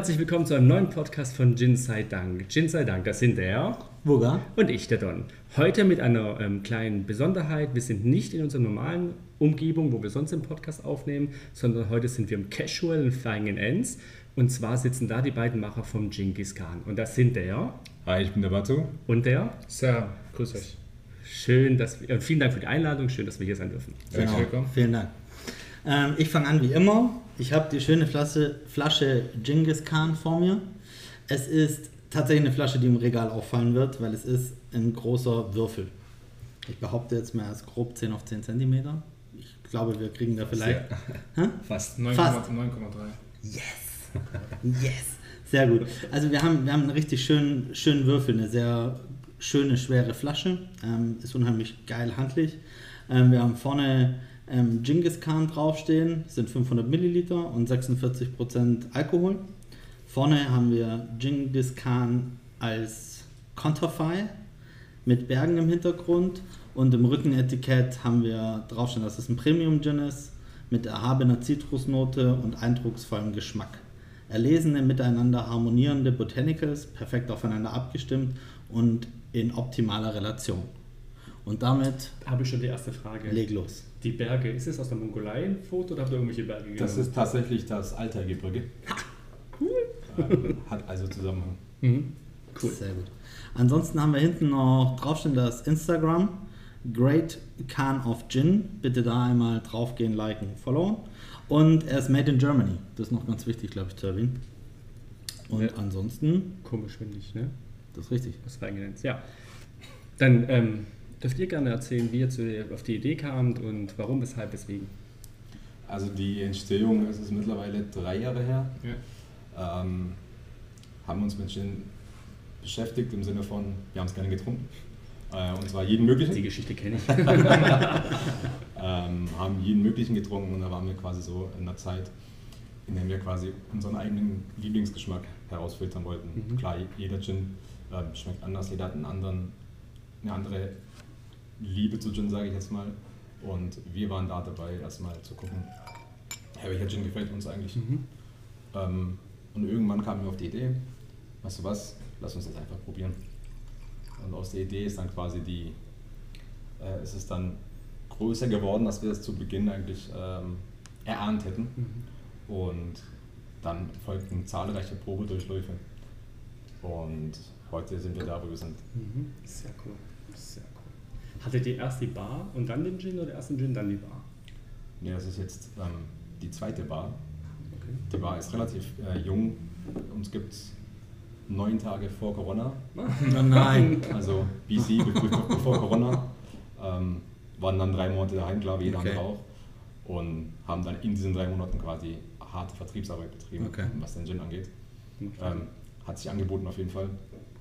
Herzlich willkommen zu einem neuen Podcast von Jin sei Dank. Jin sei Dank, das sind der Wuga. und ich, der Don. Heute mit einer ähm, kleinen Besonderheit. Wir sind nicht in unserer normalen Umgebung, wo wir sonst den Podcast aufnehmen, sondern heute sind wir im Casual in Flying in Ends. Und zwar sitzen da die beiden Macher vom Genghis Khan. Und das sind der Hi, ich bin der Batu. und der. Sam, grüß euch. Schön, dass wir, äh, vielen Dank für die Einladung. Schön, dass wir hier sein dürfen. Herzlich willkommen. Genau. Vielen Dank. Ähm, ich fange an wie immer. Ich habe die schöne Flasche, Flasche Genghis Khan vor mir. Es ist tatsächlich eine Flasche, die im Regal auffallen wird, weil es ist ein großer Würfel. Ich behaupte jetzt mehr als grob 10 auf 10 Zentimeter. Ich glaube, wir kriegen da vielleicht... 9,3. Fast. 9,3. Yes! Yes! Sehr gut. Also wir haben, wir haben einen richtig schönen, schönen Würfel, eine sehr schöne, schwere Flasche. Ähm, ist unheimlich geil handlich. Ähm, wir haben vorne ähm, Genghis Khan draufstehen, sind 500 Milliliter und 46% Alkohol. Vorne haben wir Genghis Khan als Konterfei mit Bergen im Hintergrund und im Rückenetikett haben wir draufstehen, dass es ein Premium Gin ist mit erhabener Zitrusnote und eindrucksvollem Geschmack. Erlesene, miteinander harmonierende Botanicals, perfekt aufeinander abgestimmt und in optimaler Relation. Und damit Da habe ich schon die erste Frage. leg los. Die Berge, ist es aus der Mongolei ein Foto oder habt ihr irgendwelche Berge genommen? Das ist tatsächlich das Altargebirge. Cool. Hat also Zusammenhang. Mhm. Cool. Sehr gut. Ansonsten haben wir hinten noch draufstehen das Instagram. Great Khan of Gin. Bitte da einmal draufgehen, liken, followen. Und er ist made in Germany. Das ist noch ganz wichtig, glaube ich, zu erwähnen. Und Ja. ansonsten, Komisch, finde ich, ne? das ist richtig. Was reingenannt. Ja. Dann ähm, dürft ihr gerne erzählen, wie ihr zu, auf die Idee kamt und warum, weshalb, weswegen. Also die Entstehung es ist mittlerweile drei Jahre her. Ja. Ähm, haben uns mit Gin beschäftigt im Sinne von, wir haben es gerne getrunken. Äh, und zwar jeden Die möglichen. Geschichte kenne ich. Ähm, haben jeden möglichen getrunken und da waren wir quasi so in einer Zeit, in der wir quasi unseren eigenen Lieblingsgeschmack herausfiltern wollten. Mhm. Klar, jeder Gin ähm, schmeckt anders, jeder hat einen anderen, eine andere Liebe zu Gin, sage ich jetzt mal. Und wir waren da dabei, erstmal zu gucken, ja, welcher Gin gefällt uns eigentlich. Mhm. Ähm, und irgendwann kamen wir auf die Idee, weißt du was, lass uns das einfach probieren. Und aus der Idee ist dann quasi die, äh, ist es dann größer geworden, als wir es zu Beginn eigentlich ähm, erahnt hätten. Mhm. Und dann folgten zahlreiche Probedurchläufe. Und heute sind wir da, wo wir sind. Mhm. Sehr cool. Sehr cool. Hattet ihr erst die Bar und dann den Gin oder erst den Gin, dann die Bar? Ja, das ist jetzt ähm, die zweite Bar. Okay. Die Bar ist relativ äh, jung. Uns gibt es neun Tage vor Corona. Oh nein. Also BC, be- be- bevor Corona, ähm, waren dann drei Monate daheim, glaube ich, jeder Okay. andere auch. Und haben dann in diesen drei Monaten quasi harte Vertriebsarbeit betrieben, Okay. was den Gin angeht. Ähm, hat sich angeboten auf jeden Fall.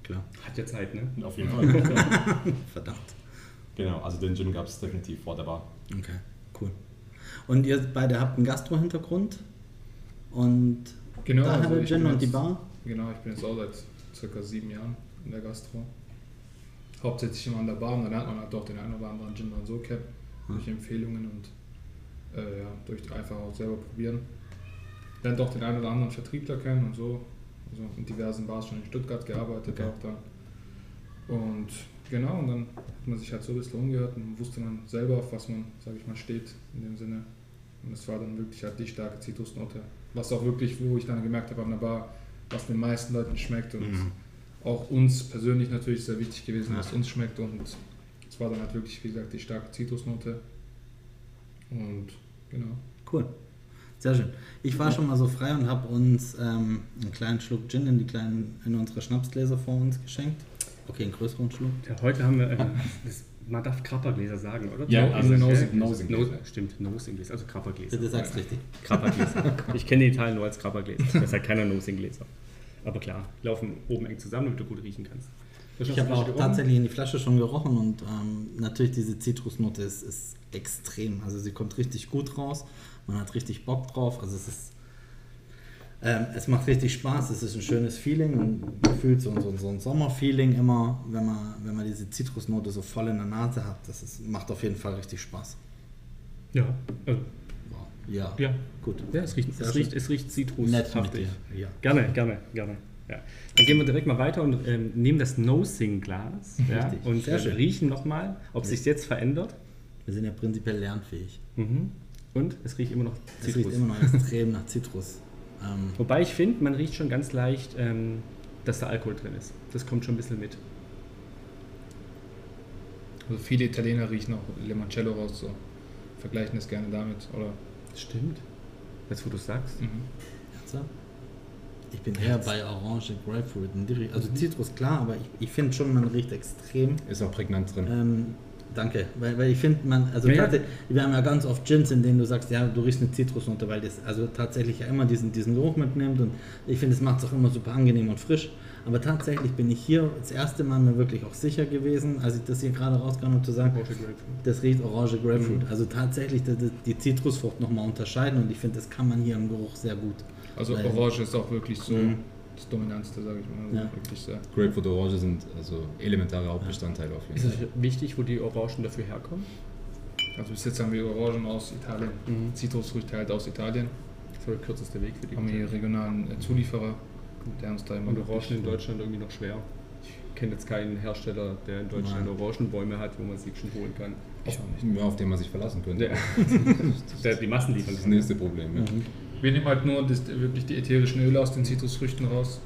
Klar. Hat ja Zeit, ne? Auf jeden Fall. Verdammt. Genau, also den Gin gab es definitiv vor der Bar. Okay, cool. Und ihr beide habt einen Gastro-Hintergrund und Genau, daher also der ich Gin bin und die jetzt- Bar? Genau, ich bin jetzt auch seit circa sieben Jahren in der Gastro. Hauptsächlich immer an der Bar und dann lernt man halt doch den einen oder anderen Gin dann so kennen, durch Empfehlungen und äh, ja, durch einfach auch selber probieren. Lernt auch den einen oder anderen Vertriebler kennen und so. Also in diversen Bars schon in Stuttgart gearbeitet Okay. auch dann. Und genau, und dann hat man sich halt so ein bisschen umgehört und wusste dann selber, auf was man, sage ich mal, steht in dem Sinne. Und es war dann wirklich halt die starke Zitrusnote. Was auch wirklich, wo ich dann gemerkt habe an der Bar, was den meisten Leuten schmeckt und Mhm. auch uns persönlich natürlich sehr wichtig gewesen, Ja. was uns schmeckt. Und es war dann halt wirklich, wie gesagt, die starke Zitrusnote. Und genau. Cool. Sehr schön. Ich war schon mal so frei und habe uns ähm, einen kleinen Schluck Gin in, die kleinen, in unsere Schnapsgläser vor uns geschenkt. Okay, einen größeren Schluck. Ja, heute haben wir, äh, das, man darf Krappergläser sagen, oder? Ja, No- also no- no- Nosing-Gläser. no- Stimmt, Nosing-Gläser, also Krappergläser. Bitte sag's richtig. Krappergläser. Ich kenne die Italien nur als Krappergläser. Das ist halt keiner Nosing-Gläser. Aber klar, laufen oben eng zusammen, damit du gut riechen kannst. Ich habe auch tatsächlich in die Flasche schon gerochen und ähm, natürlich diese Zitrusnote ist, ist extrem. Also sie kommt richtig gut raus. Man hat richtig Bock drauf. Also es ist ähm, es macht richtig Spaß. Es ist ein schönes Feeling und gefühlt so, so, so ein Sommerfeeling immer, wenn man, wenn man diese Zitrusnote so voll in der Nase hat. Das ist, macht auf jeden Fall richtig Spaß. Ja, also. Ja. Ja. Gut. Ja, es riecht, es riecht, es riecht zitrushaftig. Ja. Gerne, gerne, gerne. Ja. Dann gehen wir direkt mal weiter und ähm, nehmen das No-Sing-Glas ja, und äh, riechen nochmal, ob sich jetzt verändert. Wir sind ja prinzipiell lernfähig. Mhm. Und es riecht immer noch Es Zitrus. riecht immer noch extrem nach Zitrus. Ähm, Wobei ich finde, man riecht schon ganz leicht, ähm, dass da Alkohol drin ist. Das kommt schon ein bisschen mit. Also viele Italiener riechen auch Limoncello raus, so. Vergleichen das gerne damit. Oder, Stimmt. Jetzt, wo du sagst. mhm. ernsthaft? ich bin eher bei Orange, Grapefruit. Mhm. Also Zitrus, klar, aber ich, ich finde schon, man riecht extrem. Ist auch prägnant drin. Ähm, danke, weil, weil ich finde, man, also Ja, ja. wir haben ja ganz oft Gins, in denen du sagst, ja, du riechst eine Zitrusnote, weil das also tatsächlich ja immer diesen, diesen Geruch mitnimmt und ich finde, es macht es auch immer super angenehm und frisch. Aber tatsächlich bin ich hier das erste Mal mir wirklich auch sicher gewesen, als ich das hier gerade rauskam, um zu sagen, das riecht Orange Grapefruit. Mhm. Also tatsächlich die, die- die Zitrusfrucht nochmal unterscheiden und ich finde, das kann man hier im Geruch sehr gut. Also Weil- Orange ist auch wirklich so Mhm. Das Dominantste, sage ich mal. Also Ja. Wirklich sehr. Grapefruit und Orange sind also elementare Hauptbestandteile auf jeden Ist Fall. es wichtig, wo die Orangen dafür herkommen? Also bis jetzt haben wir Orangen aus Italien, Mhm. Zitrusfrüchte halt aus Italien. Das war der kürzeste Weg für die Haben wir hier regionalen äh, Zulieferer, der uns da immer Und Orangen in Deutschland irgendwie noch schwer. Ich kenne jetzt keinen Hersteller, der in Deutschland Nein. Orangenbäume hat, wo man sie schon holen kann. Ich auch nicht. Ja, auf den man sich verlassen könnte. Ja. der die Massen liefern Das ist das kann. nächste Problem. Ja. Mhm. Wir nehmen halt nur das, wirklich die ätherischen Öle aus den Zitrusfrüchten raus.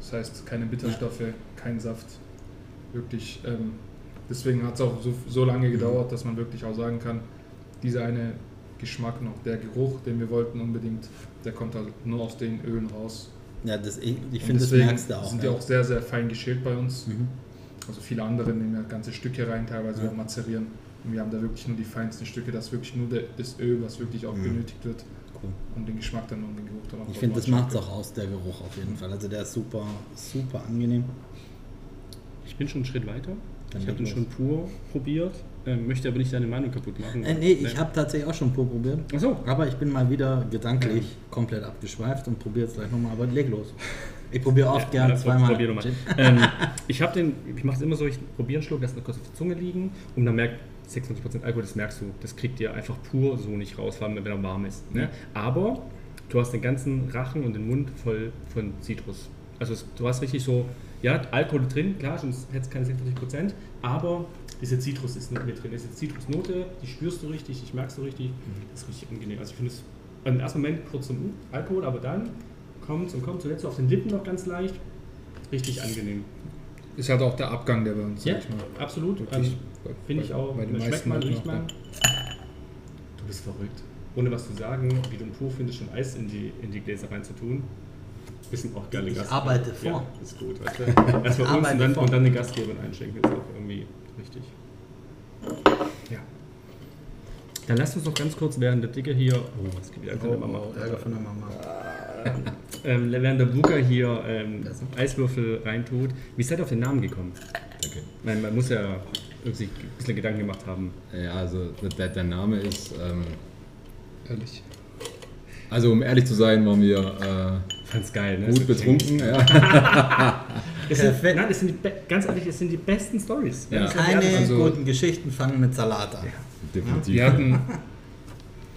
Das heißt, keine Bitterstoffe, kein Saft. Wirklich, ähm, deswegen hat es auch so, so lange gedauert, dass man wirklich auch sagen kann, dieser eine Geschmack noch, der Geruch, den wir wollten unbedingt, der kommt halt nur aus den Ölen raus. Ja, das, ich, ich finde, das merkst du auch. sind die ja. auch sehr, sehr fein geschält bei uns. Mhm. Also viele andere nehmen ja ganze Stücke rein, teilweise Ja. auch mazerieren. Und wir haben da wirklich nur die feinsten Stücke, das ist wirklich nur der, das Öl, was wirklich auch Mhm. benötigt wird, Cool. um den Geschmack dann und den Geruch dann auch Ich finde, das macht es auch aus, der Geruch auf jeden Fall. Also der ist super, super angenehm. Ich bin schon einen Schritt weiter. Dann ich habe den schon pur probiert, ähm, möchte aber nicht deine Meinung kaputt machen. Äh, nee, ich habe tatsächlich auch schon pur probiert. Achso, Aber ich bin mal wieder gedanklich komplett abgeschweift und probiere es gleich nochmal. Aber leg los. Ich probiere oft Ja, gern dann zweimal. probier nochmal. Ähm, ich habe den, ich mache es immer so, ich probiere einen Schluck, lasse ihn kurz auf der Zunge liegen und dann merkt 26% Alkohol, das merkst du, das kriegt ihr einfach pur so nicht raus, vor allem wenn er warm ist. Ne? Aber du hast den ganzen Rachen und den Mund voll von Zitrus. Also es, du hast richtig so, ja, Alkohol drin, klar, sonst hättest du keine 46%, aber diese Zitrus ist nicht mit drin. Diese Zitrusnote, die spürst du richtig, ich merkst du richtig, das ist richtig angenehm. Also ich finde es im ersten Moment kurz zum Alkohol, aber dann kommt und kommt zuletzt auf den Lippen noch ganz leicht. Richtig angenehm. Ist halt auch der Abgang, der bei uns, Ja, sag ich mal. absolut. Wirklich Ähm, Finde ich auch. bei den schmeckt meisten man, riecht man. Du bist verrückt. Ohne was zu sagen, wie du ein pur findest, schon Eis in die, in die Gläser reinzutun. Bisschen auch geile Ich Gast. arbeite vor. Ja, ist gut. Weißt du? Erstmal uns und dann, vor. und dann den Gastgebern einschenken, ist auch irgendwie richtig. Ja. Dann lasst uns noch ganz kurz während der Dicke hier. Oh, es gibt wieder Ärger von der Mama. Oh, Ärger von der Mama. Ähm, während der Booker hier ähm, Eiswürfel reintut. Wie seid ihr auf den Namen gekommen? Danke. Ich meine, man muss ja irgendwie ein bisschen Gedanken gemacht haben. Ja, also der, der Name ist, ähm, Ehrlich. also um ehrlich zu sein, waren wir äh, Fand's geil, ne? gut betrunken. Ja. Es sind, nein, es sind die, ganz ehrlich, es sind die besten Stories. Ja. Keine Also- guten Geschichten fangen mit Salat an. Definitiv. Wir hatten,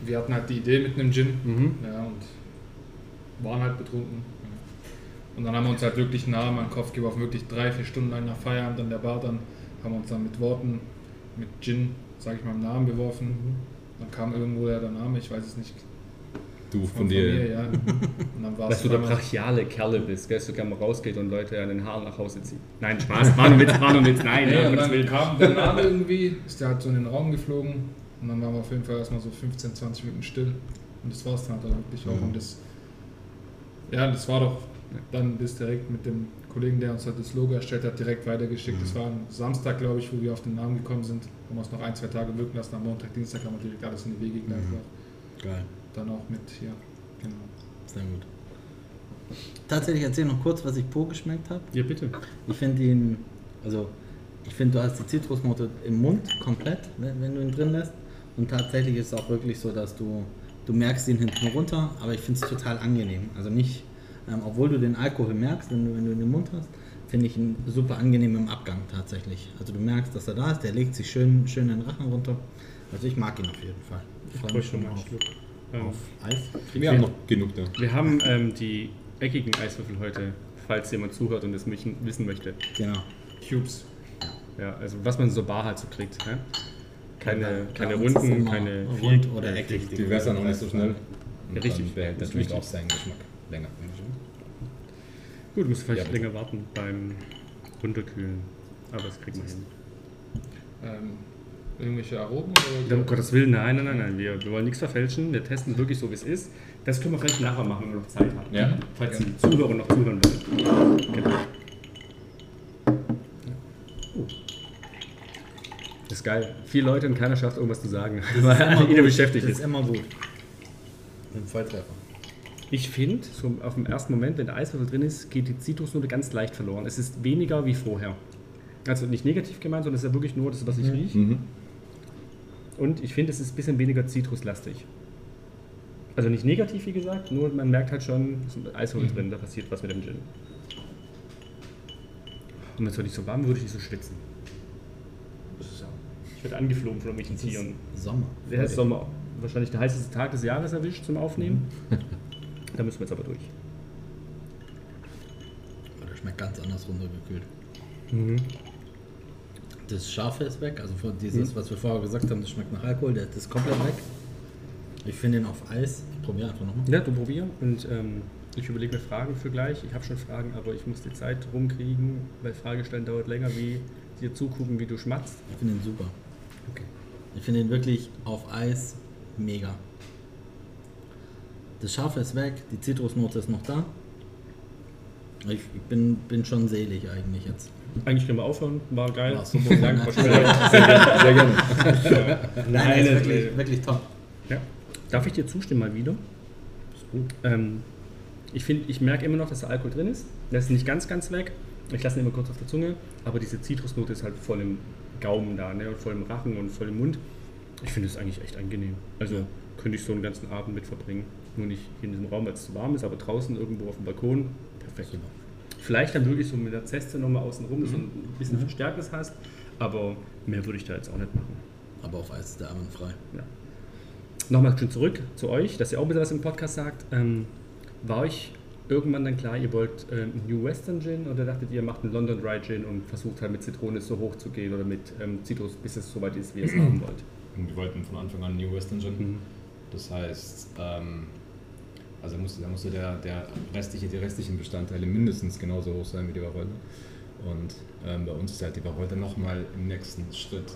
wir hatten halt die Idee mit einem Gin Mhm. ja, und waren halt betrunken. Und dann haben wir uns halt wirklich Namen an den Kopf geworfen, wirklich drei, vier Stunden lang nach Feierabend an der Bar dann, haben wir uns dann mit Worten, mit Gin, sag ich mal, einen Namen beworfen. Dann kam irgendwo der, Name, ich weiß es nicht, Du von, von mir, dir. ja. Und dann Dass du der brachiale Kerle bist, gell, dass du gerne mal rausgeht und Leute an den Haaren nach Hause zieht. Nein, Spaß, war nur Witz, war nur Witz, nein, ja, und dann Willen. kam der Name irgendwie, ist der halt so in den Raum geflogen und dann waren wir auf jeden Fall erstmal so 15, 20 Minuten still und das war es dann halt wirklich auch. Mhm. Und das, ja, das war doch dann das direkt mit dem Kollegen, der uns halt das Logo erstellt hat, direkt weitergeschickt. Das war ein Samstag, glaube ich, wo wir auf den Namen gekommen sind, haben wir es noch ein, zwei Tage wirken lassen. Am Montag, Dienstag haben wir direkt alles in die Wege geleitet. Geil. Dann auch mit hier, genau. Sehr gut. Tatsächlich erzähl noch kurz, was ich pur geschmeckt habe. Ja, bitte. Ich finde ihn, also ich finde, du hast die Zitrusnote im Mund komplett, wenn wenn du ihn drin lässt. Und tatsächlich ist es auch wirklich so, dass du, du merkst ihn hinten runter, aber ich finde es total angenehm. Also nicht, ähm, obwohl du den Alkohol merkst, wenn du, wenn du ihn im Mund hast, finde ich ihn super angenehm im Abgang tatsächlich. Also du merkst, dass er da ist, der legt sich schön, schön in den Rachen runter. Also ich mag ihn auf jeden Fall. Ich freu freue mich schon mal drauf. Schluck. Ähm, Auf Eis. Wir haben noch genug da. wir haben ähm, die eckigen Eiswürfel heute, falls jemand zuhört und es wissen möchte. Genau. Cubes. Ja, also was man so bar halt so kriegt. Ne? Keine, Bei keine runden, keine rund oder ja, eckig. Die wässern auch nicht so schnell. Und Ja, richtig. Dann behält wichtig. auch seinen Geschmack länger. Gut, du musst vielleicht Ja, länger warten beim Runterkühlen. Aber das kriegen wir hin. Ähm, irgendwelche Aromen Um oder Gottes Willen, nein, nein, nein, nein. Wir, wir wollen nichts verfälschen. Wir testen wirklich so, wie es ist. Das können wir vielleicht nachher machen, wenn wir noch Zeit haben. Ja. Falls die Zuhörer noch zuhören wollen. Genau. Oh. Das ist geil. Vier Leute und keiner schafft irgendwas zu sagen, weil Immer jeder beschäftigt Das ist. ist immer gut. Ein Volltreffer. Ich finde, so auf den ersten Moment, wenn der Eiswürfel drin ist, geht die Zitrusnote ganz leicht verloren. Es ist weniger wie vorher. Also nicht negativ gemeint, sondern es ist ja wirklich nur das, was ich rieche. Mhm. Und ich finde, es ist ein bisschen weniger zitruslastig. Also nicht negativ, wie gesagt, nur man merkt halt schon, es ist ein Eiswürfel drin, da passiert was mit dem Gin. Und wenn es nicht so warm würde ich nicht so schwitzen. Ich werde angeflogen von irgendwelchen Tieren. Sommer. Der ist Sommer. Wahrscheinlich der heißeste Tag des Jahres erwischt zum Aufnehmen. Da müssen wir jetzt aber durch. Oh, Der schmeckt ganz anders runtergekühlt. Mhm. Das Scharfe ist weg, also von dieses, was wir vorher gesagt haben, das schmeckt nach Alkohol, der- das ist komplett weg. Ich finde ihn auf Eis. Ich probiere einfach nochmal. Ja, du probier. Und ähm, ich überlege mir Fragen für gleich. Ich habe schon Fragen, aber ich muss die Zeit rumkriegen, weil Fragestellen dauert länger, wie dir zugucken, wie du schmatzt. Ich finde ihn super. Okay. Ich finde ihn wirklich auf Eis mega. Das Scharfe ist weg, die Zitrusnote ist noch da. Ich, ich bin, bin schon selig eigentlich jetzt. Eigentlich können wir aufhören. War geil. War super. Vielen Dank. War schön. Sehr gerne. Nein, Nein, ist wirklich, wirklich top. Ja. Darf ich dir zustimmen mal wieder? Ist gut. Ähm, ich finde, ich merke immer noch, dass der Alkohol drin ist. Der ist nicht ganz, ganz weg. Ich lasse ihn immer kurz auf der Zunge, aber diese Zitrusnote ist halt voll im Gaumen da, ne? und voll im Rachen und voll im Mund. Ich finde es eigentlich echt angenehm. Also Ja. könnte ich so einen ganzen Abend mit verbringen. Nur nicht hier in diesem Raum, weil es zu warm ist, aber draußen irgendwo auf dem Balkon. Perfekt. Super. Vielleicht dann wirklich so mit der Zeste nochmal außen rum, dass du ein bisschen Verstärktes hast, aber mehr würde ich da jetzt auch nicht machen. Aber auf Eis ist der einwandfrei. Ja. Nochmal schon zurück zu euch, dass ihr auch ein bisschen was im Podcast sagt. Ähm, war euch irgendwann dann klar, ihr wollt ähm, New Western Gin oder dachtet ihr, macht einen London Dry Gin und versucht halt mit Zitrone so hoch zu gehen oder mit ähm, Zitrus, bis es so weit ist, wie ihr es haben wollt? Wir wollten von Anfang an New Western Gin. Mhm. Das heißt, ähm, also musste, da musste der, der restliche, die restlichen Bestandteile mindestens genauso hoch sein wie die Wacholder. Und ähm, bei uns ist halt die Wacholder nochmal im nächsten Schritt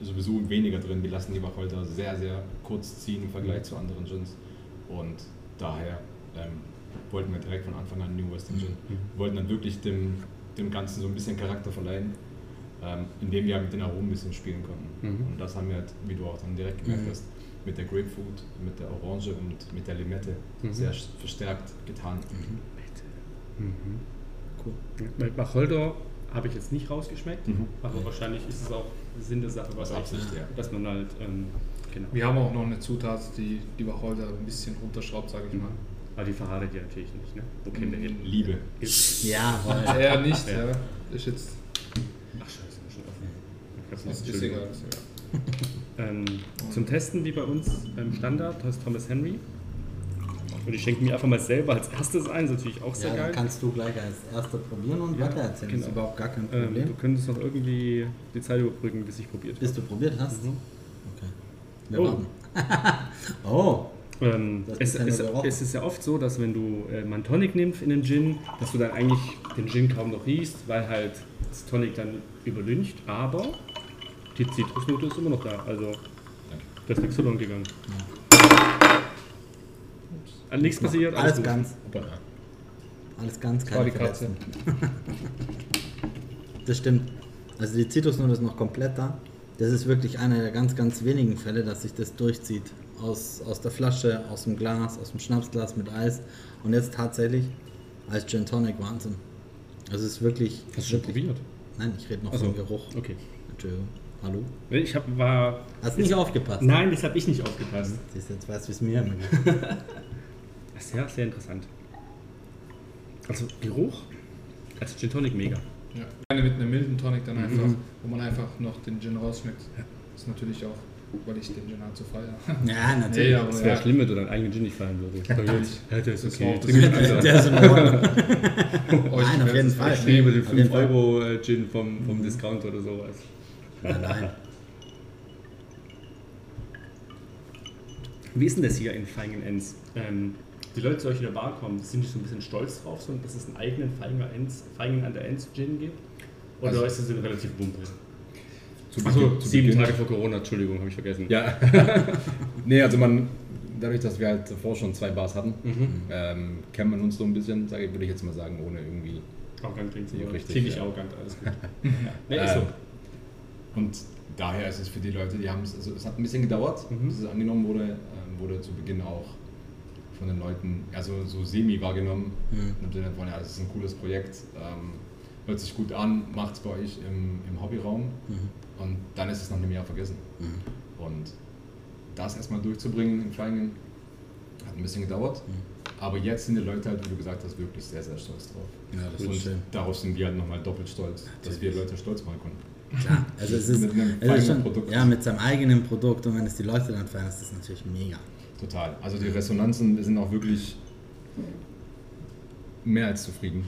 sowieso weniger drin. Wir lassen die Wacholder sehr, sehr kurz ziehen im Vergleich zu anderen Gins. Und daher ähm, wollten wir direkt von Anfang an New Western Gin. Mhm. Wollten dann wirklich dem, dem Ganzen so ein bisschen Charakter verleihen, ähm, indem wir mit den Aromen ein bisschen spielen konnten. Mhm. Und das haben wir, halt, wie du auch dann direkt gemerkt Mhm. Mit der Grapefruit, mit der Orange und mit der Limette Mhm. sehr verstärkt getan. Mhm. Cool. Ja, Bei Wacholder habe ich jetzt nicht rausgeschmeckt, Mhm. aber wahrscheinlich ist es auch Sinn der Sache, was Absicht, ja. dass man halt, ähm, genau. Wir haben auch noch eine Zutat, die die Wacholder ein bisschen runterschraubt, sage ich mal. Aber die verratet ihr natürlich nicht, ne? Wo kennt ihr ihn? Liebe. Ja, voll. Eher nicht, Ja. ja. Ist jetzt. Ach scheiße, schon offen. Ich hab's Ist, nicht. ist egal. Ist egal. Ähm, zum Testen wie bei uns ähm, Standard heißt Thomas Henry. Und ich schenke mir einfach mal selber als erstes ein, ist natürlich auch sehr Ja, geil. kannst du gleich als Erster probieren und Ja, weiter erzählen. Das genau. ist überhaupt gar kein Ähm, Problem. du könntest noch irgendwie die Zeit überbrücken, bis ich probiert Bis du probiert hast? Mhm. Okay. Wir Oh. warten. oh, Ähm, Das es, ist ja es, es ist ja oft so, dass wenn du äh, mal einen Tonic nimmst in den Gin, dass du dann eigentlich den Gin kaum noch riechst, weil halt das Tonic dann überlüncht, aber die Zitrusnote ist immer noch da. Also da ist nichts verloren gegangen. Ups. Äh, Nichts passiert, alles gut. ganz. Alles ganz, war keine die Katze. Das stimmt. Also die Zitrusnote ist noch komplett da. Das ist wirklich einer der ganz, ganz wenigen Fälle, dass sich das durchzieht. Aus, aus der Flasche, aus dem Glas, aus dem Schnapsglas mit Eis. Und jetzt tatsächlich als Gin Tonic Wahnsinn. Also es ist wirklich... Hast du schon probiert? Nein, ich rede noch Ach so. vom Geruch. Okay. Entschuldigung. Hallo? Ich hab, war. Hast nicht aufgepasst? Nein, das habe ich nicht aufgepasst. Siehst du, jetzt weißt du, wie es mir immer geht. Sehr, sehr interessant. Also Geruch, als Gin Tonic mega. Ja. Eine mit einem milden Tonic dann Mhm. einfach, wo man einfach noch den Gin rausschmeckt. Ist natürlich auch weil ich den Gin halt so feiere. Ja, Nee, natürlich. aber Das wäre ja. schlimm, wenn du deinen eigenen Gin nicht feiern würdest. Ja, der ist Das okay. das- anders. Der ist in Ordnung. Nein, auf jeden es Fall. Ich nehme den Auf jeden 5 Fall. Euro äh, Gin vom, vom Discount oder sowas. Nein, nein. Wie ist denn das hier in Feingen Enns? Ähm, die Leute zu euch in der Bar kommen, sind die so ein bisschen stolz drauf, so, dass es einen eigenen Feinger Enns, Feingen an der Enns Gin gibt? Oder Also- ist es eine relativ Wumpe? Zu Achso, sieben Beginn- Tage vor Corona, Entschuldigung, habe ich vergessen. Ja. nee, also man, dadurch, dass wir halt davor schon zwei Bars hatten, Mhm. ähm, kennt man uns so ein bisschen, sage würde ich jetzt mal sagen, ohne irgendwie. Arrogant klingt Ja, so. richtig, Ziemlich ja. arrogant, alles gut. nee, ist so. Und daher ist es für die Leute, die haben es, also es hat ein bisschen gedauert, Mhm. bis es angenommen wurde, ähm, wurde zu Beginn auch von den Leuten, also so semi wahrgenommen. Mhm. Im Sinne von, ja, das ist ein cooles Projekt, ähm, hört sich gut an, macht es bei euch im, im Hobbyraum Mhm. und dann ist es nach einem Jahr vergessen. Mhm. Und das erstmal durchzubringen in Feigen hat ein bisschen gedauert. Mhm. Aber jetzt sind die Leute halt, wie du gesagt hast, wirklich sehr, sehr stolz drauf. Ja, das Und darauf sind wir halt nochmal doppelt stolz, dass wir Leute stolz machen konnten. Klar, also es ist, Mit ist eigenen schon, Produkt. ja, mit seinem eigenen Produkt und wenn es die Leute dann feiern, ist das natürlich mega. Total. Also die Resonanzen sind auch wirklich mehr als zufrieden.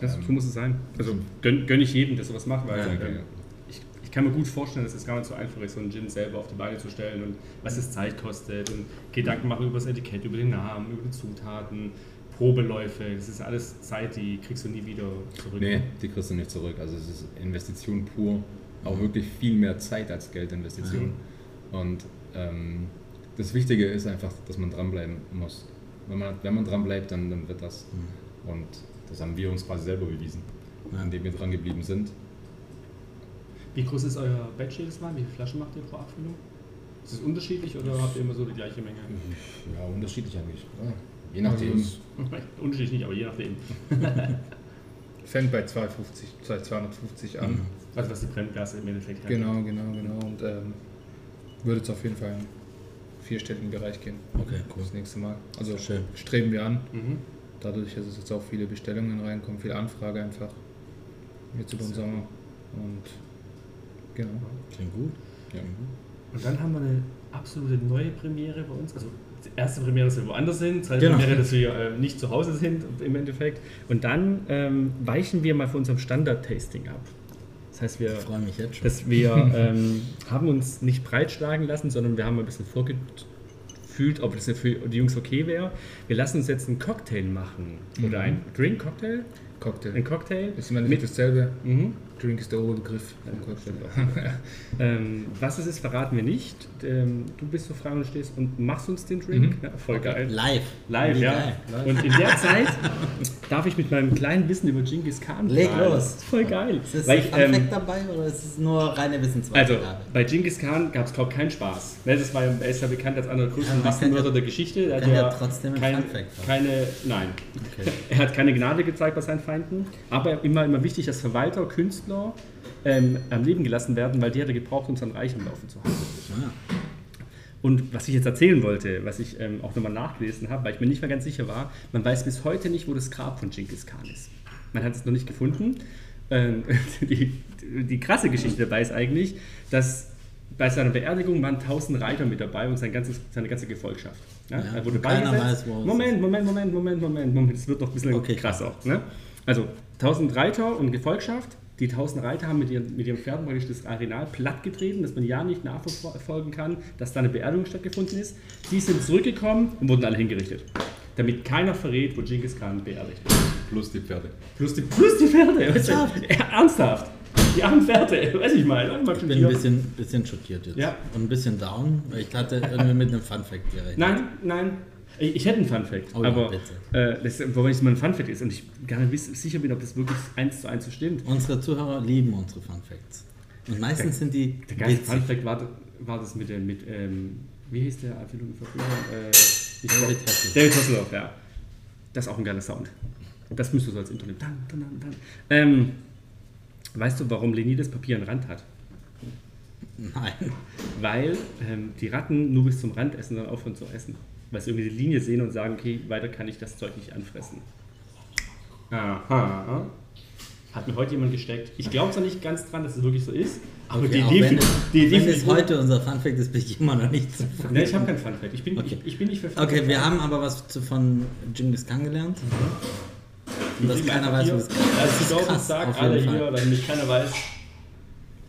Das, Ähm, so muss es sein. Also gönn, gönn ich jedem, der sowas macht, weil Ja, ähm, okay. ich, ich kann mir gut vorstellen, dass es gar nicht so einfach ist, so einen Gin selber auf die Beine zu stellen und was es Zeit kostet und Gedanken machen über das Etikett, über den Namen, über die Zutaten, Probeläufe. Das ist alles Zeit, die kriegst du nie wieder zurück. Nee, die kriegst du nicht zurück. Also es ist Investition pur. Auch wirklich viel mehr Zeit als Geldinvestition. Und ähm, das Wichtige ist einfach, dass man dranbleiben muss. Wenn man, wenn man dranbleibt, dann, dann wird das. Und das haben wir uns quasi selber bewiesen, Ja. indem wir dran geblieben sind. Wie groß ist euer Batch jedes Mal? Wie viele Flaschen macht ihr pro Abfüllung? Ist es unterschiedlich oder habt ihr immer so die gleiche Menge? Ja, unterschiedlich eigentlich. Ja, je nachdem. Also es unterschiedlich nicht, aber je nachdem. fängt bei 250, 250 an. Also was die Brenngase im Endeffekt Genau, genau, genau. Und ähm, würde jetzt auf jeden Fall in vierstelligen Bereich gehen. Okay, cool. Das nächste Mal. Also Schön. streben wir an. Mhm. Dadurch, dass es jetzt auch viele Bestellungen reinkommen, viel Anfrage einfach. Jetzt über den Sommer. Und genau. Klingt gut. Ja. Und dann haben wir eine absolute neue Premiere bei uns. Also erste Premiere, dass wir woanders sind, zweite Genau. Premiere, dass wir äh, nicht zu Hause sind im Endeffekt. Und dann ähm, weichen wir mal von unserem Standard-Tasting ab. Das heißt, wir, Ich freue mich jetzt schon. dass wir ähm, haben uns nicht breitschlagen lassen, sondern wir haben ein bisschen vorgefühlt, ob das für die Jungs okay wäre. Wir lassen uns jetzt einen Cocktail machen. Oder ein Drink-Cocktail. Cocktail. Ein Cocktail. ist im Endeffekt dasselbe. Mhm. Drink ist der Oberbegriff. Ähm, was es ist, verraten wir nicht. Ähm, du bist so frei und stehst und machst uns den Drink. Ja, voll geil. Live. Live, Wie ja. geil. Und in der Zeit darf ich mit meinem kleinen Wissen über Genghis Khan Leg prahlen. los. Voll geil. Ist das ich, ähm, Fact dabei oder ist es nur reine also, Wissensweitergabe? bei Genghis Khan gab es, glaube ich, keinen Spaß. Ne, Das war, er ist ja bekannt als einer der größten Massenmörder ja- der Geschichte. Er hat ja ja trotzdem ein kein, keine, nein. Okay. Er hat keine Gnade gezeigt bei seinen Feinden, aber immer, immer wichtig, dass Verwalter, Künstler ähm, am Leben gelassen werden, weil die hat er gebraucht, um sein Reich am Laufen zu halten. Ah, Und was ich jetzt erzählen wollte, was ich ähm, auch nochmal nachgelesen habe, weil ich mir nicht mehr ganz sicher war, man weiß bis heute nicht, wo das Grab von Genghis Khan ist. Man hat es noch nicht gefunden. Ähm, die, die krasse Geschichte dabei ist eigentlich, dass bei seiner Beerdigung waren 1000 Reiter mit dabei und sein ganzes, seine ganze Gefolgschaft. Ja? Ja, er wurde beigesetzt. weiß, Moment, Moment, Moment, Moment, Moment, Moment. Es wird noch ein bisschen Okay. krasser. Ne? Also 1000 Reiter und Gefolgschaft. Die 1000 Reiter haben mit ihren, mit ihren Pferden praktisch das Arenal plattgetreten, dass man ja nicht nachverfolgen kann, dass da eine Beerdigung stattgefunden ist. Die sind zurückgekommen und wurden alle hingerichtet. Damit keiner verrät, wo Genghis Khan beerdigt wird. Plus die Pferde. Plus die, plus die Pferde. Ernsthaft? Ernsthaft. Die armen Pferde. Weiß ich mal. Mal, ich bin ein bisschen, bisschen schockiert jetzt. Ja. Und ein bisschen down, weil ich hatte irgendwie mit einem Fun Fact gerechnet. Nein, nein. Ich, ich hätte einen Fun Fact, Oh ja, aber bitte. äh, das, wobei es mal ein Fun Fact ist und ich gar nicht sicher bin, ob das wirklich eins zu eins so stimmt. Unsere Zuhörer lieben unsere Fun Facts. Und meistens sind die Der geilste witzig. Fun Fact war, war das mit, dem- mit ähm, wie hieß der? Äh, David Hasselhoff. David Hasselhoff, ja. Das ist auch ein geiler Sound. Das müsstest du so als Intro nehmen. Dann, dann, dann, dann. Ähm, weißt du, warum Leni das Papier einen Rand hat? Nein. Weil ähm, die Ratten nur bis zum Rand essen und dann aufhören zu essen. Weil sie irgendwie die Linie sehen und sagen, okay, weiter kann ich das Zeug nicht anfressen. Aha. Hat mir heute jemand gesteckt. Ich glaube zwar nicht ganz dran, dass es wirklich so ist, aber Okay, die Idee wenn, finde es, die Idee wenn es heute unser Funfact ist, bin ich immer noch nicht zufrieden. Ne, ich habe kein Funfact. Ich bin, Okay. ich, ich bin nicht für Funfact. Okay, wir haben aber was zu, von Genghis Khan gelernt. Und dass keiner weiß, was Also ich glaube, ich krass, sage auf alle hier, weil nämlich keiner weiß.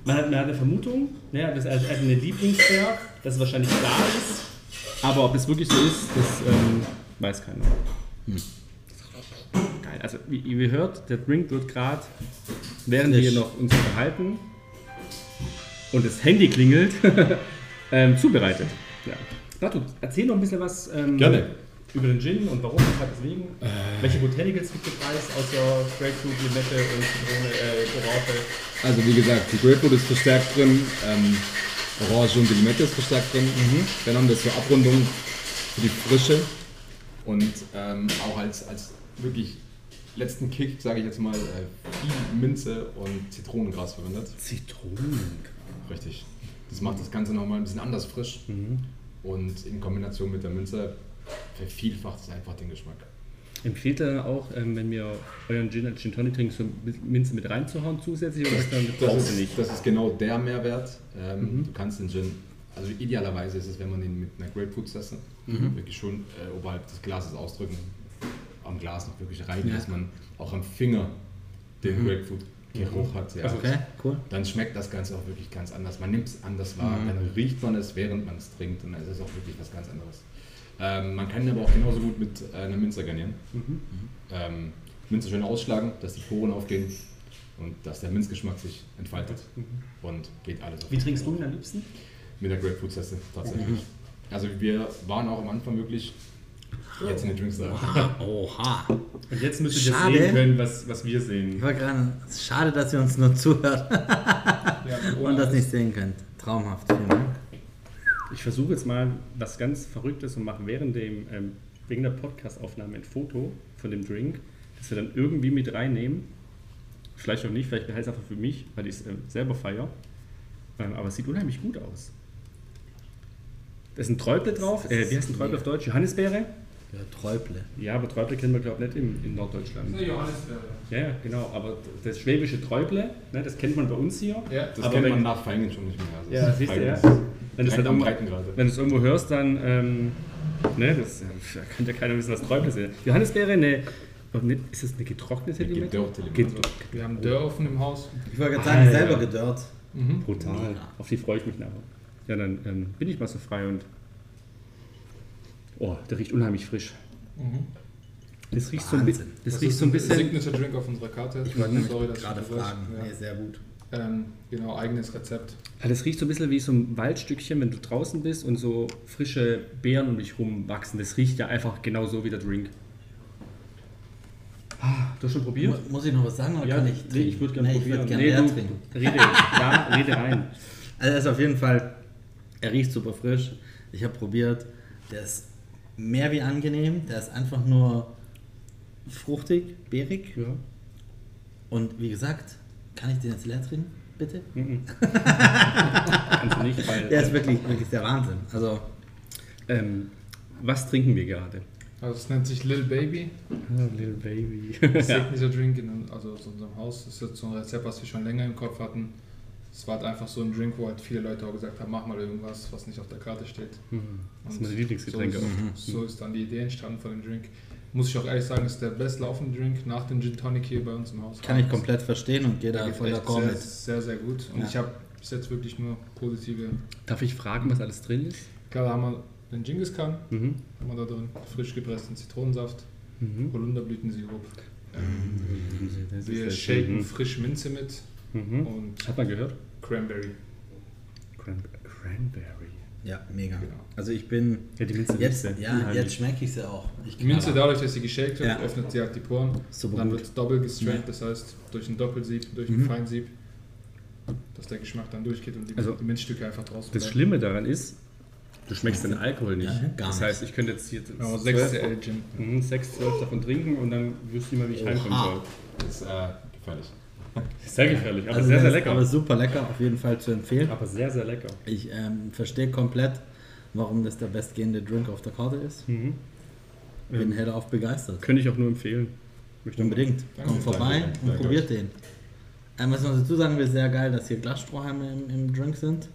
Man hat, man hat eine Vermutung, ne, das ist also eine Lieblingsberg, das es wahrscheinlich klar ist. Aber ob es wirklich so ist, das ähm, weiß keiner. Hm. Geil. Also wie ihr hört, der Drink wird gerade, während wir noch uns unterhalten und das Handy klingelt, ähm, zubereitet. Ja. Natu, erzähl noch ein bisschen was ähm, Gerne. über den Gin und warum, weshalb, deswegen. Welche Botanicals gibt es Preis außer Grapefruit, Limette und Zitrone, äh, Orange? Also wie gesagt, die Grapefruit ist verstärkt drin, ähm, Orange und die Limette ist verstärkt drin. Dann haben wir zur Abrundung für die Frische und ähm, auch als, als wirklich letzten Kick, sage ich jetzt mal, äh, viel Minze und Zitronengras verwendet. Zitronen. Richtig. Das macht das Ganze nochmal ein bisschen anders frisch und in Kombination mit der Minze vervielfacht es einfach den Geschmack. Empfiehlt ihr dann auch, ähm, wenn wir euren Gin als Gin Tonic trinken, so Minze mit reinzuhauen zusätzlich oder ist dann Das ist, nicht? das ist genau der Mehrwert. Ähm, Du kannst den Gin, also idealerweise ist es, wenn man ihn mit einer Grapefruit-Zesse wirklich schon äh, oberhalb des Glases ausdrücken, am Glas noch wirklich reiben, Ja. dass man auch am Finger den Grapefruit-Geruch hat. Ja. Okay, cool. Dann schmeckt das Ganze auch wirklich ganz anders. Man nimmt es anders wahr, dann riecht man es, während man es trinkt und dann ist es auch wirklich was ganz anderes. Ähm, man kann ihn aber auch genauso gut mit äh, einer Minze garnieren. Ähm, Minze schön ausschlagen, dass die Poren aufgehen und dass der Minzgeschmack sich entfaltet und geht alles auf Wie trinkst du ihn am liebsten? mit der Grapefruit-Zeste tatsächlich. Also wir waren auch am Anfang wirklich jetzt in den Drinks da. Oha. Und jetzt müsst ihr sehen können, was, was wir Ich sehen. war gerade. es ist Schade, dass ihr uns nur zuhört Ja, und das nicht sehen könnt. Traumhaft. Vielen Dank. Ich versuche jetzt mal was ganz Verrücktes und mache während, dem, ähm, wegen der Podcast-Aufnahme ein Foto von dem Drink, das wir dann irgendwie mit reinnehmen. Vielleicht auch nicht, vielleicht behalte ich es einfach für mich, weil ich es ähm, selber feiere. Ähm, aber es sieht unheimlich gut aus. Da ist ein Träuble drauf. Äh, wie heißt ein Träuble auf Deutsch? Johannisbeere? Ja, Träuble. Ja, aber Träuble kennen wir, glaube ich, nicht in, in Norddeutschland. Eine Johannisbeere. Ja, genau. Aber das schwäbische Träuble, ne, das kennt man bei uns hier. Ja, Das Aber kennt man nach Feigen schon nicht mehr. Also Ja, das siehst du, ja. Ist Wenn du es am irgendwo, Breitengrade. wenn du es irgendwo hörst, dann ähm, ne, das, da kann ja keiner wissen, was Träuble sind. Johannisbeere, oh, ne, ist das eine getrocknete Eine Limette? gedörrte Limette. Wir haben Dörr offen im Haus. Ich wollte gerade Ah, sagen, ja. selber gedörrt. Mhm. Brutal. Auf die freue ich mich nachher. Ja, dann ähm, bin ich mal so frei und. Oh, der riecht unheimlich frisch. Mhm. Das riecht so ein, bi- Wahnsinn. das riecht so ein bisschen. Signature Drink auf unserer Karte. Ich wollte nämlich Sorry, gerade fragen. Ja. Nee, sehr gut. Ähm, genau, eigenes Rezept. Ja, das riecht so ein bisschen wie so ein Waldstückchen, wenn du draußen bist und so frische Beeren um dich rum wachsen. Das riecht ja einfach genauso wie der Drink. Ah, du hast schon probiert? Mu- Muss ich noch was sagen oder Ja, kann ich nee, trinken? ich würde gerne nee, ich probieren. würde gerne Nee, leer du- trinken. Rede, ja, rede rein. Also er ist auf jeden Fall, er riecht super frisch. Ich habe probiert, der ist mehr wie angenehm. Der ist einfach nur fruchtig, beerig. Ja. Und wie gesagt, kann ich den jetzt leer trinken, bitte? Mhm. Kannst du nicht, weil. Der ist wirklich, wirklich der Wahnsinn. Also ähm, was trinken wir gerade? Also es nennt sich Lil Baby. Oh, little Baby. Signature Drink in also aus unserem Haus. Das ist jetzt so ein Rezept, was wir schon länger im Kopf hatten. Es war halt einfach so ein Drink, wo halt viele Leute auch gesagt haben, mach mal irgendwas, was nicht auf der Karte steht. Das ist meine Lieblingsgetränke. So ist, so ist dann die Idee entstanden von dem Drink. Muss ich auch ehrlich sagen, ist der bestlaufende Drink nach dem Gin Tonic hier bei uns im Haus. kann ich komplett verstehen und gehe Der da voll d'accord sehr, mit. sehr, sehr gut. Und Ja. ich habe bis jetzt wirklich nur positive. Darf ich fragen, was alles drin ist? Klar, da haben wir den Genghis Khan, Mhm. haben wir da drin, frisch gepressten Zitronensaft, Mhm. Holunderblütensirup. Ist Wir shaken schön. frisch Minze mit Mhm. und Hat man gehört? Cranberry. Cran Cranberry. Ja, mega. Genau. Also ich bin Ja, die Minze jetzt, ja, jetzt schmecke ich sie auch. Ich Die Minze, dadurch, dass sie geshakt wird, Ja. öffnet sie halt die Poren. Super dann gut. wird doppelt gestrained, Ja. das heißt durch ein Doppelsieb, durch Mhm. ein Feinsieb, dass der Geschmack dann durchgeht und die, Also, die Minzstücke einfach draußen Das bleiben. Schlimme daran ist, du schmeckst den Alkohol nicht. Ja, gar das heißt, ich könnte jetzt hier Aber 6 6 CL Gin. Mhm, 6, 12 davon trinken und dann wüsste ich mal, wie ich Oha. reinkommen soll. Das ist äh, gefährlich. Sehr gefährlich, aber Also sehr, sehr lecker. Aber super lecker, auf jeden Fall zu empfehlen. Aber sehr, sehr lecker. Ich ähm, verstehe komplett, warum das der bestgehende Drink auf der Karte ist. Mhm. Bin Ähm, hellauf begeistert. Könnte ich auch nur empfehlen. Möchte Unbedingt. Danke. Kommt vorbei Danke, und danke probiert den. Ähm, was man dazu sagen will, sehr geil, dass hier Glasstrohhalme im, im Drink sind.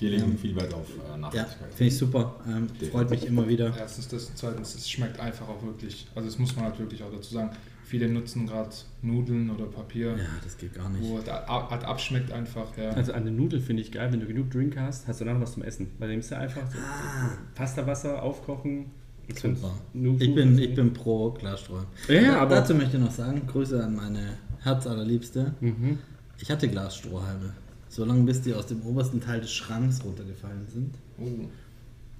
Wir legen viel Wert auf äh, Ja, Nachhaltigkeit. finde ich super. Ähm, freut mich immer wieder. Erstens das, zweitens, es schmeckt einfach auch wirklich. Also das muss man halt wirklich auch dazu sagen. Viele nutzen gerade Nudeln oder Papier, Ja, das geht gar nicht. wo es ab, ab- abschmeckt einfach. Ja. Also an den Nudeln finde ich geil, wenn du genug Drink hast, hast du danach was zum Essen. Weil du nimmst ja einfach so Ah. Pastawasser aufkochen. Super. Ich bin, ich bin pro Glasstrohhalm. Ja, ja, aber- Dazu möchte ich noch sagen, Grüße an meine Herzallerliebste. Mhm. Ich hatte Glasstrohhalme. Solange bis die aus dem obersten Teil des Schranks runtergefallen sind. Oh.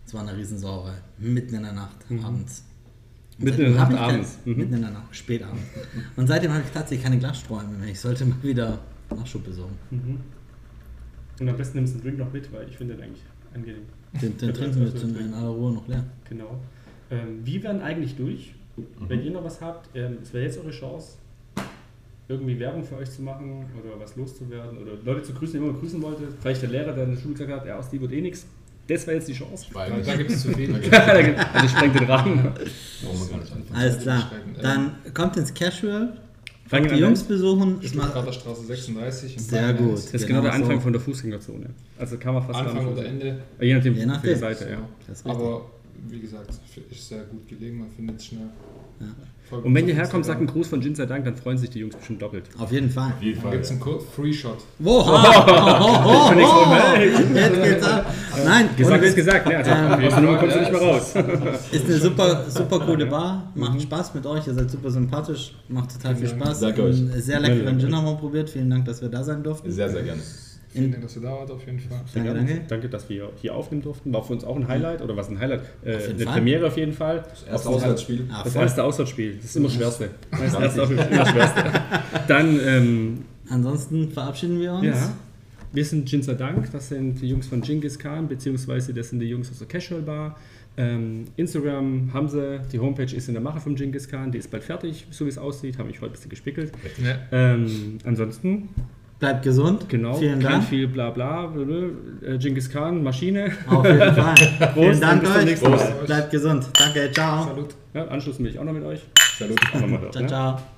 Es war eine Riesensauerei. Mitten in der Nacht, abends. Und Mitten in der Nacht abends. Mhm. Mitten in der Nacht, spät abends. Und seitdem habe ich tatsächlich keine Glasstrohhalme mehr. Ich sollte mal wieder Nachschub besorgen. Mhm. Und am besten nimmst du den Drink noch mit, weil ich finde den eigentlich angenehm. Den, den trinken wir jetzt in, in aller Ruhe noch leer. Genau. Ähm, wir werden eigentlich durch. Wenn ihr noch was habt, ähm, es wäre jetzt eure Chance, irgendwie Werbung für euch zu machen oder was loszuwerden oder Leute zu grüßen, die immer grüßen wollte. Vielleicht der Lehrer, der in der Schule gesagt hat, ja, aus die wird eh nichts. Das wäre jetzt die Chance. Weil Da, gibt es zu viel. Also sprengt den Rahmen. man. Alles klar. Dann kommt ins Casual. Fangen die an. Jungs besuchen. Ich mach Stuttgarter Straße 36. in Sehr Bayern. gut. Das ist genau, der Genau Anfang so. von der Fußgängerzone. Also kann man fast Anfang oder Ende. Je nachdem, Je nachdem. Seite, ja. Das ist richtig. Aber wie gesagt, ist sehr gut gelegen, man findet es schnell. Ja. Und wenn ihr herkommt, sagt einen. Gruß von Jin sei Dank, dann freuen sich die Jungs bestimmt doppelt. Auf jeden Fall. Auf jeden Dann Fall. gibt es einen Code Free Shot. Wow. Oh, Nichts von, hey. Jetzt geht's ab. Nein, Gesagt ist gesagt, ne? Also Ähm, aus der Nummer kommst du nicht mehr raus. Ist eine super, super coole Bar. Macht Spaß mit euch. Ihr seid super sympathisch. Macht total viel Spaß. Dank euch. Sehr leckeren Gin haben wir probiert. Vielen Dank, dass wir da sein durften. Sehr, sehr gerne. Vielen Dank, dass ihr da wart, auf jeden Fall. Danke, danke. Danke, dass wir hier aufnehmen durften. War für uns auch ein Highlight. Oder was ein Highlight? Äh, eine Fall. Premiere auf jeden Fall. Das erste. Auswärtsspiel. Ah, Das voll. erste Auswärtsspiel. Das ist immer das Schwerste. Das erste Auswärtsspiel ist immer das Schwerste. Dann, ähm, Ansonsten verabschieden wir uns. ja. Wir sind Jinsa Dank, das sind die Jungs von Genghis Khan, beziehungsweise das sind die Jungs aus der Casual Bar. Ähm, Instagram haben sie, die Homepage ist in der Mache von Genghis Khan, die ist bald fertig, so wie es aussieht, habe ich heute ein bisschen gespickelt. Ja. Ähm, ansonsten, Bleibt gesund. genau, Vielen kein Dank. viel Blabla, äh, Genghis Khan, Maschine. Auf jeden Fall. Vielen Dank bis zum euch. nächsten Mal. Bleibt gesund. Danke. Ciao. Salut. Ja, ich auch noch mit euch. Salut. Machen wir doch, Ciao, ne? ciao.